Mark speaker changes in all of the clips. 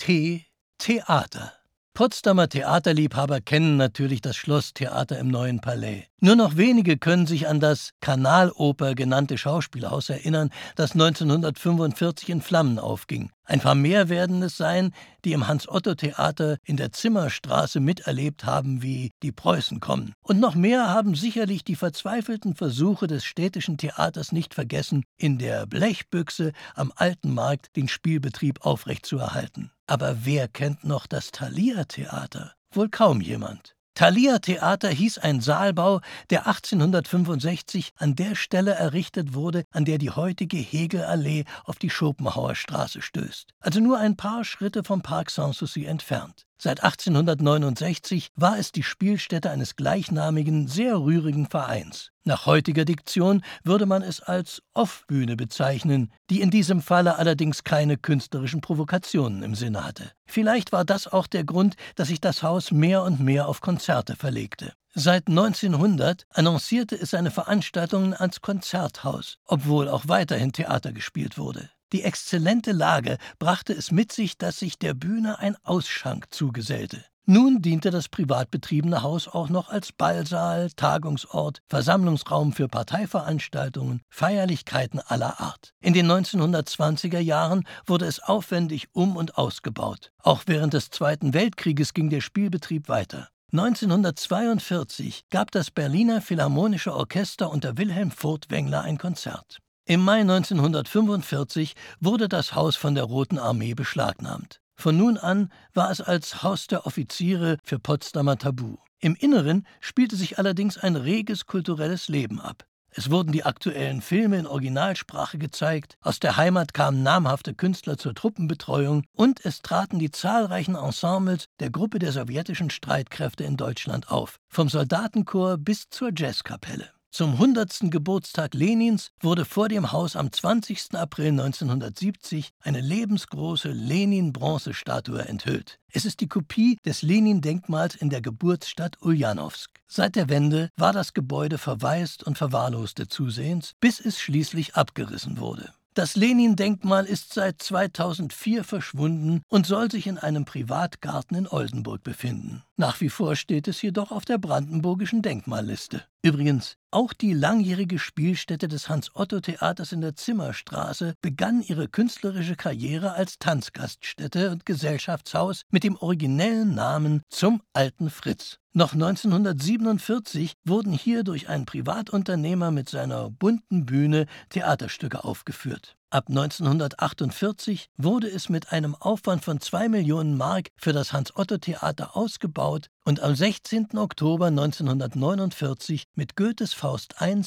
Speaker 1: T. Theater. Potsdamer Theaterliebhaber kennen natürlich das Schlosstheater im Neuen Palais. Nur noch wenige können sich an das Kanaloper genannte Schauspielhaus erinnern, das 1945 in Flammen aufging. Ein paar mehr werden es sein, die im Hans-Otto-Theater in der Zimmerstraße miterlebt haben, wie die Preußen kommen. Und noch mehr haben sicherlich die verzweifelten Versuche des städtischen Theaters nicht vergessen, in der Blechbüchse am Alten Markt den Spielbetrieb aufrechtzuerhalten. Aber wer kennt noch das Thalia-Theater? Wohl kaum jemand. Thalia Theater hieß ein Saalbau, der 1865 an der Stelle errichtet wurde, an der die heutige Hegelallee auf die Schopenhauer Straße stößt, also nur ein paar Schritte vom Park Sanssouci entfernt. Seit 1869 war es die Spielstätte eines gleichnamigen, sehr rührigen Vereins. Nach heutiger Diktion würde man es als Off-Bühne bezeichnen, die in diesem Falle allerdings keine künstlerischen Provokationen im Sinne hatte. Vielleicht war das auch der Grund, dass sich das Haus mehr und mehr auf Konzerte verlegte. Seit 1900 annoncierte es seine Veranstaltungen als Konzerthaus, obwohl auch weiterhin Theater gespielt wurde. Die exzellente Lage brachte es mit sich, dass sich der Bühne ein Ausschank zugesellte. Nun diente das privat betriebene Haus auch noch als Ballsaal, Tagungsort, Versammlungsraum für Parteiveranstaltungen, Feierlichkeiten aller Art. In den 1920er Jahren wurde es aufwendig um und ausgebaut. Auch während des Zweiten Weltkrieges ging der Spielbetrieb weiter. 1942 gab das Berliner Philharmonische Orchester unter Wilhelm Furtwängler ein Konzert. Im Mai 1945 wurde das Haus von der Roten Armee beschlagnahmt. Von nun an war es als Haus der Offiziere für Potsdamer Tabu. Im Inneren spielte sich allerdings ein reges kulturelles Leben ab. Es wurden die aktuellen Filme in Originalsprache gezeigt, aus der Heimat kamen namhafte Künstler zur Truppenbetreuung und es traten die zahlreichen Ensembles der Gruppe der sowjetischen Streitkräfte in Deutschland auf, vom Soldatenchor bis zur Jazzkapelle. Zum 100. Geburtstag Lenins wurde vor dem Haus am 20. April 1970 eine lebensgroße Lenin-Bronzestatue enthüllt. Es ist die Kopie des Lenin-Denkmals in der Geburtsstadt Uljanowsk. Seit der Wende war das Gebäude verwaist und verwahrloste zusehends, bis es schließlich abgerissen wurde. Das Lenin-Denkmal ist seit 2004 verschwunden und soll sich in einem Privatgarten in Oldenburg befinden. Nach wie vor steht es jedoch auf der brandenburgischen Denkmalliste. Übrigens, auch die langjährige Spielstätte des Hans-Otto-Theaters in der Zimmerstraße begann ihre künstlerische Karriere als Tanzgaststätte und Gesellschaftshaus mit dem originellen Namen Zum alten Fritz. Noch 1947 wurden hier durch einen Privatunternehmer mit seiner bunten Bühne Theaterstücke aufgeführt. Ab 1948 wurde es mit einem Aufwand von 2 Millionen Mark für das Hans-Otto-Theater ausgebaut und am 16. Oktober 1949 mit Goethes Faust I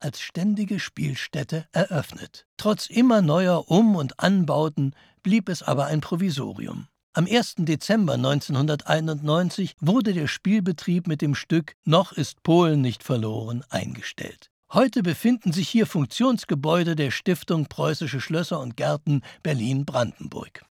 Speaker 1: als ständige Spielstätte eröffnet. Trotz immer neuer Um- und Anbauten blieb es aber ein Provisorium. Am 1. Dezember 1991 wurde der Spielbetrieb mit dem Stück Noch ist Polen nicht verloren eingestellt. Heute befinden sich hier Funktionsgebäude der Stiftung Preußische Schlösser und Gärten Berlin-Brandenburg.